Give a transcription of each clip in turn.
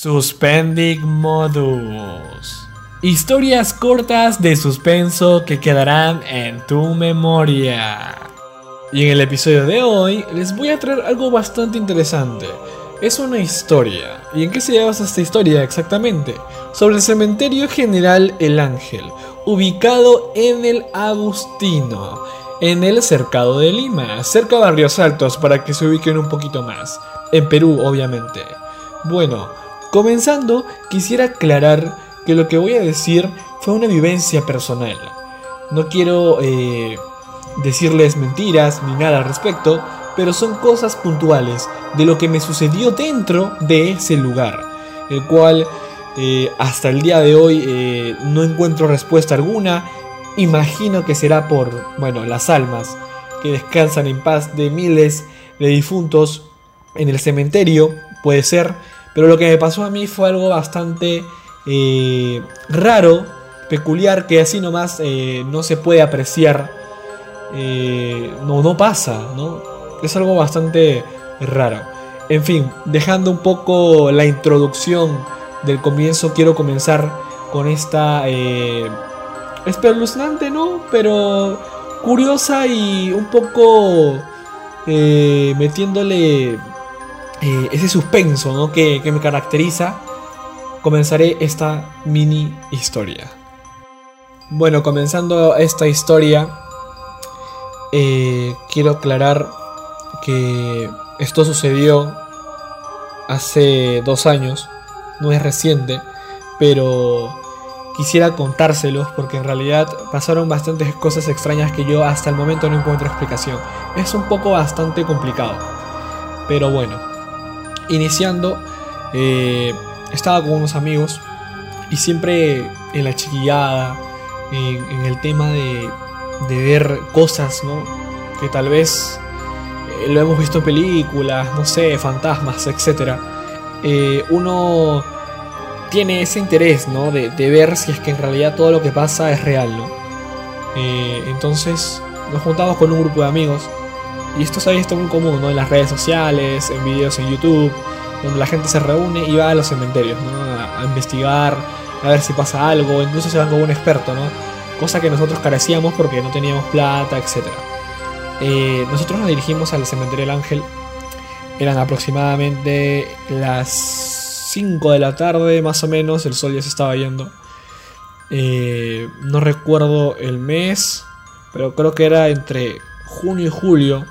Suspendic Modus. Historias cortas de suspenso que quedarán en tu memoria. Y en el episodio de hoy les voy a traer algo bastante interesante. Es una historia. ¿Y en qué se basa esta historia exactamente? Sobre el cementerio general El Ángel, ubicado en el Agustino, en el cercado de Lima, cerca de Barrios Altos para que se ubiquen un poquito más. En Perú, obviamente. Bueno, comenzando, quisiera aclarar que lo que voy a decir fue una vivencia personal. No quiero eh, decirles mentiras ni nada al respecto, pero son cosas puntuales de lo que me sucedió dentro de ese lugar, el cual eh, hasta el día de hoy eh, no encuentro respuesta alguna. Imagino que será por, bueno, las almas que descansan en paz de miles de difuntos en el cementerio, puede ser, pero lo que me pasó a mí fue algo bastante eh, raro, peculiar, que así nomás no se puede apreciar. no, no pasa, ¿no? Es algo bastante raro. En fin, dejando un poco la introducción del comienzo, quiero comenzar con esta eh, espeluznante, ¿no? Pero curiosa y un poco eh, metiéndole eh, ese suspenso, ¿no? Que, que me caracteriza. Comenzaré esta mini historia. Bueno, comenzando esta historia, quiero aclarar que esto sucedió hace dos años, no es reciente, pero quisiera contárselos porque en realidad pasaron bastantes cosas extrañas que yo hasta el momento no encuentro explicación. Es un poco bastante complicado. Pero bueno, iniciando, eh, estaba con unos amigos y siempre en la chiquillada, en, el tema de, de ver cosas, ¿no? Que tal vez eh, lo hemos visto en películas, no sé, fantasmas, etc. Eh, uno tiene ese interés, ¿no? De, ver si es que en realidad todo lo que pasa es real, ¿no? Entonces nos juntamos con un grupo de amigos y esto se ha visto muy común, ¿no? En las redes sociales, en videos en YouTube, donde la gente se reúne y va a los cementerios, ¿no? A, investigar, a ver si pasa algo, incluso se van con un experto, ¿no? Cosa que nosotros carecíamos porque no teníamos plata, etcétera. Eh, nosotros nos dirigimos al cementerio del Ángel. Eran aproximadamente las 5 de la tarde, más o menos. El sol ya se estaba yendo. Eh, no recuerdo el mes, pero creo que era entre junio y julio,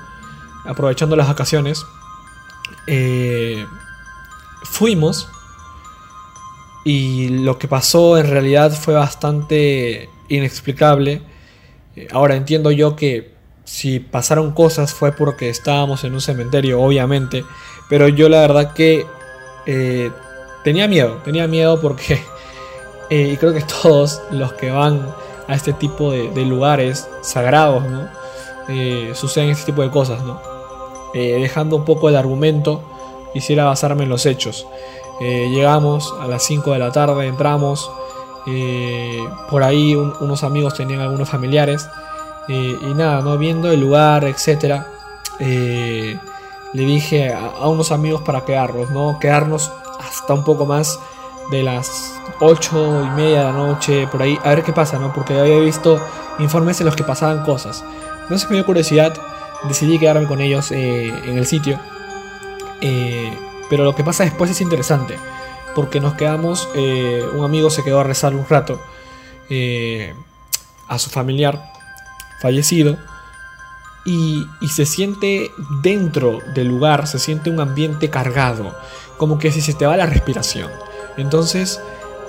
aprovechando las vacaciones. Eh, fuimos y lo que pasó en realidad fue bastante inexplicable. Ahora entiendo yo que si pasaron cosas fue porque estábamos en un cementerio, obviamente. Pero yo la verdad que eh, tenía miedo, tenía miedo porque eh, y creo que todos los que van a este tipo de, lugares sagrados, ¿no? Eh, suceden este tipo de cosas, ¿no? Dejando un poco el argumento, quisiera basarme en los hechos. llegamos a las 5 de la tarde, entramos. por ahí unos amigos tenían algunos familiares eh, y nada, ¿no? Viendo el lugar, etc. Eh, le dije a, unos amigos para quedarnos, ¿no? Quedarnos hasta un poco más de las 8 y media de la noche, por ahí, a ver qué pasa, ¿no? Porque había visto informes en los que pasaban cosas. Entonces me dio curiosidad, decidí quedarme con ellos eh, en el sitio. pero lo que pasa después es interesante, porque nos quedamos, un amigo se quedó a rezar un rato a su familiar fallecido y, se siente dentro del lugar, se siente un ambiente cargado, como que si se te va la respiración. Entonces,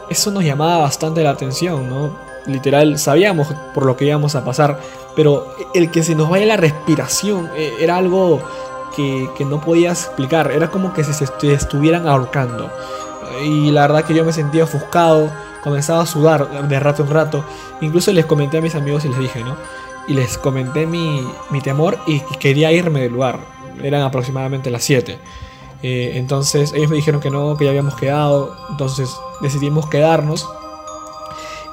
eso nos llamaba bastante la atención, ¿no? Literal, sabíamos por lo que íbamos a pasar, pero el que se nos vaya la respiración eh, era algo que, no podías explicar, era como que se estuvieran ahorcando. Y la verdad que yo me sentía ofuscado, comenzaba a sudar de rato en rato. Incluso les comenté a mis amigos y les dije, ¿no? y les comenté mi, temor y quería irme del lugar. Eran aproximadamente las 7. Eh, entonces ellos me dijeron que no, que ya habíamos quedado. Entonces decidimos quedarnos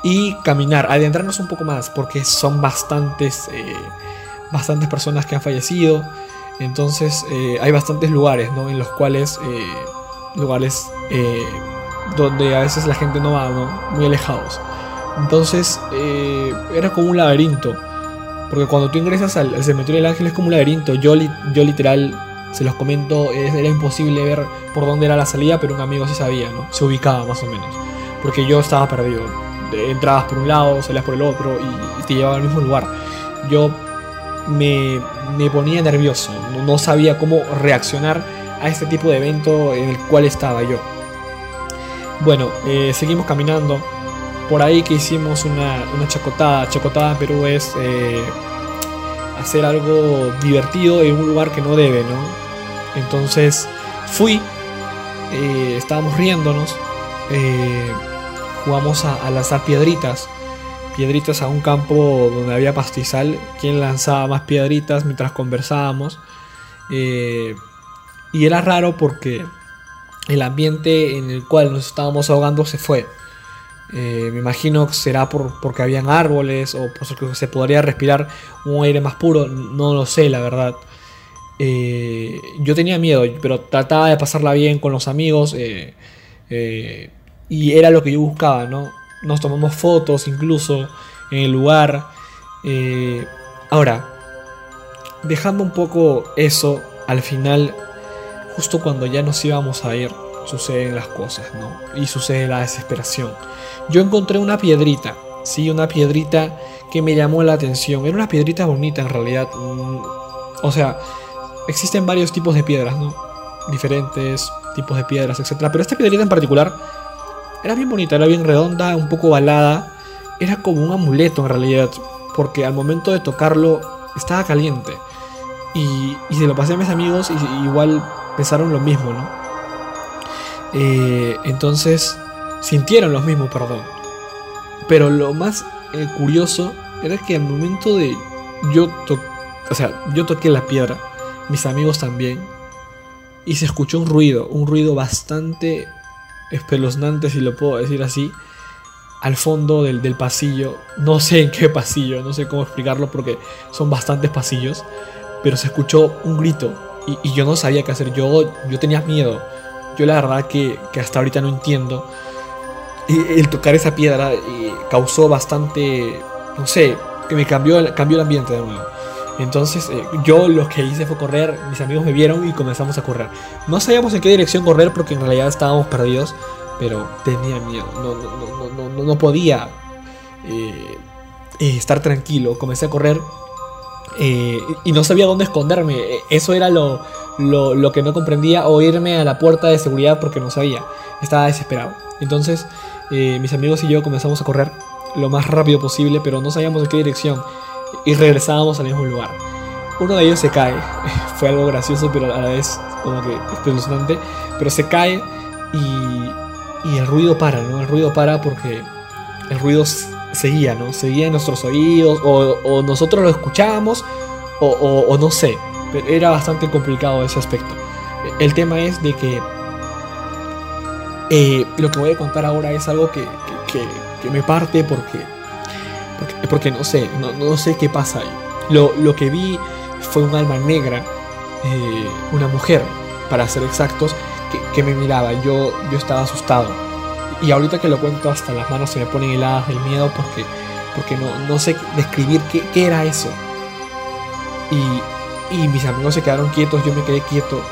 y caminar, adentrarnos un poco más, porque son bastantes, eh, bastantes personas que han fallecido. Entonces eh, hay bastantes lugares ¿no? en los cuales, lugares donde a veces la gente no va, ¿no? Muy alejados. Entonces eh, era como un laberinto. Porque cuando tú ingresas al, cementerio del ángel es como un laberinto. Yo, yo literal, se los comento, era imposible ver por dónde era la salida, pero un amigo sí sabía, ¿no? Se ubicaba más o menos. Porque yo estaba perdido. Entrabas por un lado, salías por el otro y, te llevaba al mismo lugar. Yo me, me ponía nervioso, no sabía cómo reaccionar a este tipo de evento en el cual estaba yo. Bueno, eh, seguimos caminando. Por ahí que hicimos una, una chacotada. Chacotada en Perú es eh, hacer algo divertido en un lugar que no debe, ¿no? Entonces fui, eh, estábamos riéndonos, jugamos a, lanzar piedritas. Piedritas a un campo donde había pastizal. Quien lanzaba más piedritas mientras conversábamos. y era raro porque el ambiente en el cual nos estábamos ahogando se fue. Eh, me imagino que será por, porque habían árboles o porque se podría respirar un aire más puro, no lo sé, la verdad. Eh, yo tenía miedo, pero trataba de pasarla bien con los amigos eh, y era lo que yo buscaba, ¿no? Nos tomamos fotos incluso en el lugar. ahora, dejando un poco eso, al final justo cuando ya nos íbamos a ir, suceden las cosas, ¿no? Y sucede la desesperación. Yo encontré una piedrita, sí, una piedrita que me llamó la atención. Era una piedrita bonita en realidad. Mm, o sea, existen varios tipos de piedras, ¿no? Diferentes tipos de piedras, etc. Pero esta piedrita en particular era bien bonita, era bien redonda, un poco balada. Era como un amuleto en realidad, porque al momento de tocarlo estaba caliente. Y, y se lo pasé a mis amigos y igual pensaron lo mismo, ¿no? Eh, entonces, sintieron lo mismo, perdón. Pero lo más eh, curioso era que al momento de yo o sea, yo toqué la piedra, mis amigos también, y se escuchó un ruido, un ruido bastante espeluznante, si lo puedo decir así, al fondo del, del, pasillo. No sé en qué pasillo, no sé cómo explicarlo porque son bastantes pasillos, pero se escuchó un grito y, yo no sabía qué hacer. Yo, yo tenía miedo. Yo la verdad que, hasta ahorita no entiendo. Y el tocar esa piedra causó bastante, no sé, que me cambió, cambió el ambiente de nuevo. Entonces eh, yo lo que hice fue correr, mis amigos me vieron y comenzamos a correr. No sabíamos en qué dirección correr porque en realidad estábamos perdidos, pero tenía miedo, no, no, no, no podía eh, eh, estar tranquilo. Comencé a correr y no sabía dónde esconderme. Eso era lo, lo, que no comprendía o irme a la puerta de seguridad porque no sabía. Estaba desesperado. Entonces mis amigos y yo comenzamos a correr lo más rápido posible, pero no sabíamos en qué dirección. Y regresábamos al mismo lugar. Uno de ellos se cae. Fue algo gracioso, pero a la vez como que espeluznante. Pero se cae y, y el ruido para, ¿no? El ruido para porque el ruido seguía, ¿no? Seguía en nuestros oídos, o, nosotros lo escuchábamos, o, no sé, pero era bastante complicado ese aspecto. El tema es de que eh, lo que voy a contar ahora es algo que, me parte porque, porque, no sé, no, sé qué pasa ahí. Lo, que vi fue un alma negra, eh, una mujer, para ser exactos, que, me miraba. Yo, yo estaba asustado y ahorita que lo cuento hasta las manos se me ponen heladas del miedo porque, porque no, no sé describir qué, qué era eso. Y, y, mis amigos se quedaron quietos, yo me quedé quieto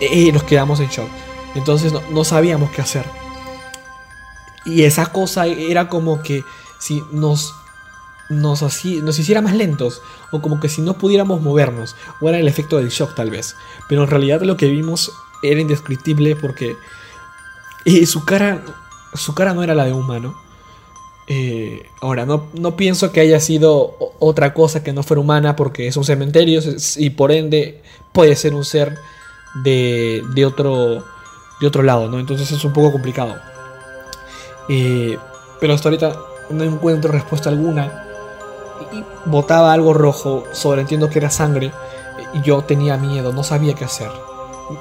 y e, e, nos quedamos en shock. Entonces no, no sabíamos qué hacer. Y esa cosa era como que si nos nos, así, nos hiciera más lentos, o como que si no pudiéramos movernos, o era el efecto del shock tal vez. Pero en realidad lo que vimos era indescriptible porque y su cara su cara no era la de un humano. Eh, ahora, no, no, pienso que haya sido otra cosa que no fuera humana porque es un cementerio y por ende puede ser un ser de, de, otro, de otro lado, ¿no? Entonces es un poco complicado. Eh, pero hasta ahorita no encuentro respuesta alguna. Y botaba algo rojo, sobreentiendo que era sangre. Y yo tenía miedo, no sabía qué hacer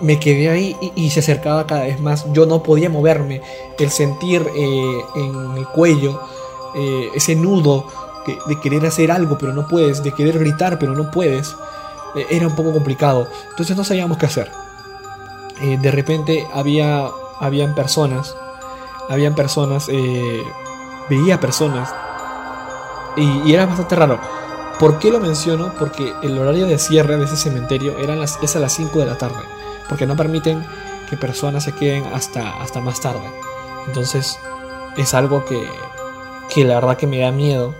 me quedé ahí y, se acercaba cada vez más. Yo no podía moverme. El sentir eh, en el cuello eh, ese nudo de querer hacer algo pero no puedes, de querer gritar pero no puedes, eh, era un poco complicado. Entonces no sabíamos qué hacer. de repente había habían personas habían personas, eh, veía personas y, era bastante raro. ¿Por qué lo menciono? Porque el horario de cierre de ese cementerio es a las 5 de la tarde, porque no permiten que personas se queden hasta, hasta más tarde. Entonces es algo que, que la verdad que me da miedo.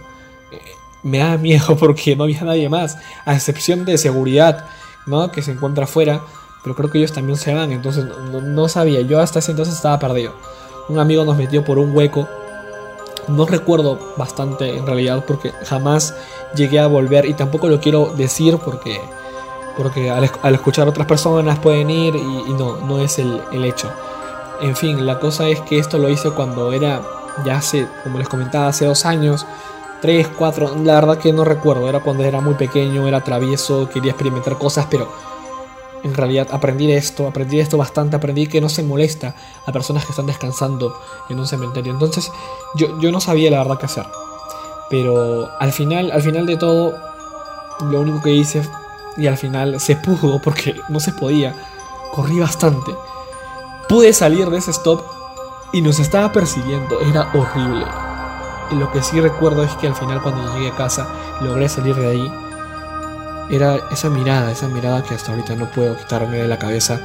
Eh, me da miedo porque no había nadie más, a excepción de seguridad, ¿no? Que se encuentra afuera, pero creo que ellos también se van, entonces no sabía, yo hasta ese entonces estaba perdido. Un amigo nos metió por un hueco no recuerdo bastante en realidad porque jamás llegué a volver y tampoco lo quiero decir porque, porque al, escuchar a otras personas pueden ir y, no, no es el, hecho. En fin, la cosa es que esto lo hice cuando era ya hace, como les comentaba, hace dos años, tres, cuatro, la verdad que no recuerdo, era cuando era muy pequeño, era travieso, quería experimentar cosas, pero en realidad aprendí esto, aprendí esto bastante, aprendí que no se molesta a personas que están descansando en un cementerio. Entonces yo, yo no sabía la verdad qué hacer. Pero al final, al final de todo, lo único que hice, y al final se pudo porque no se podía, corrí bastante. Pude salir de ese stop y nos estaba persiguiendo, era horrible. Y lo que sí recuerdo es que al final cuando llegué a casa logré salir de ahí era esa mirada, esa mirada que hasta ahorita no puedo quitarme de la cabeza,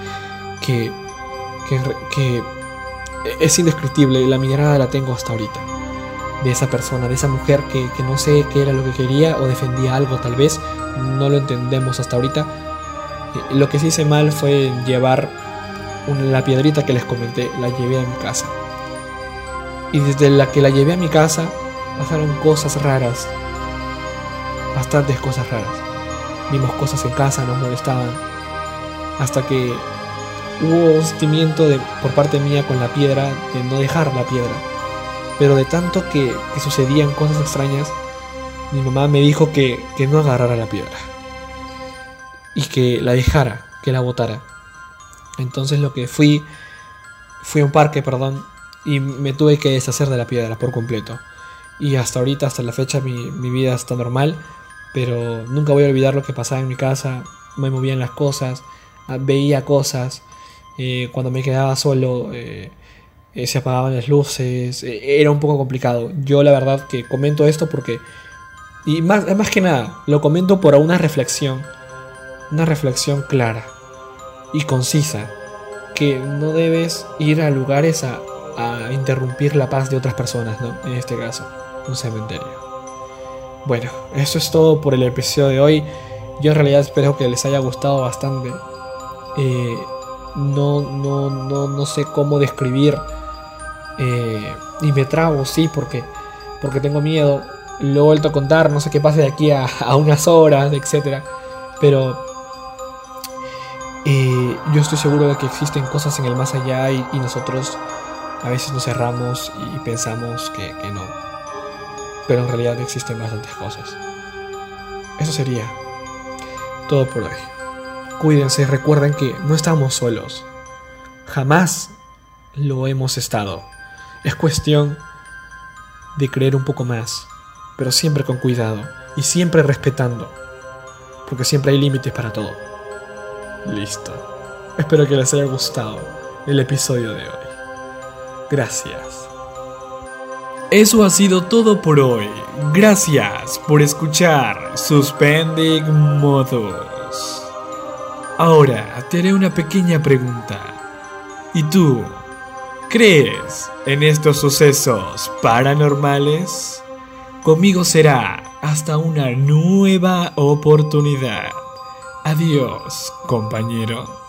que, que, es indescriptible, la mirada la tengo hasta ahorita, de esa persona, de esa mujer que, no sé qué era lo que quería o defendía algo tal vez, no lo entendemos hasta ahorita. Eh, lo que sí hice mal fue llevar la piedrita que les comenté, la llevé a mi casa. Y desde la que la llevé a mi casa pasaron cosas raras, bastantes cosas raras vimos cosas en casa, nos molestaban, hasta que hubo un sentimiento de, por parte mía con la piedra de no dejar la piedra. Pero de tanto que, sucedían cosas extrañas, mi mamá me dijo que, que no agarrara la piedra y que la dejara, que la botara. Entonces lo que fui, fui a un parque, perdón, y me tuve que deshacer de la piedra por completo. Y hasta ahorita, hasta la fecha, mi, mi vida está normal pero nunca voy a olvidar lo que pasaba en mi casa, me movían las cosas, ah, veía cosas, eh, cuando me quedaba solo eh, eh, se apagaban las luces, era un poco complicado. Yo la verdad que comento esto porque, y más, más que nada, lo comento por una reflexión, una reflexión clara y concisa, que no debes ir a lugares a, a interrumpir la paz de otras personas, ¿no? En este caso, un cementerio. Bueno, eso es todo por el episodio de hoy. Yo en realidad espero que les haya gustado bastante. Eh, no, no, no, no sé cómo describir. Eh, y me trago, sí, porque, porque tengo miedo. Lo he vuelto a contar, no sé qué pase de aquí a, unas horas, etc. Pero eh, yo estoy seguro de que existen cosas en el más allá y, nosotros a veces nos cerramos y pensamos que no pero en realidad existen bastantes cosas. Eso sería todo por hoy. Cuídense recuerden que no estamos solos. Jamás lo hemos estado. Es cuestión de creer un poco más, pero siempre con cuidado y siempre respetando, porque siempre hay límites para todo. Listo. Espero que les haya gustado el episodio de hoy. Gracias. Eso ha sido todo por hoy. Gracias por escuchar Suspending Modos. Ahora te haré una pequeña pregunta. ¿Y tú? ¿Crees en estos sucesos paranormales? Conmigo será hasta una nueva oportunidad. Adiós, compañero.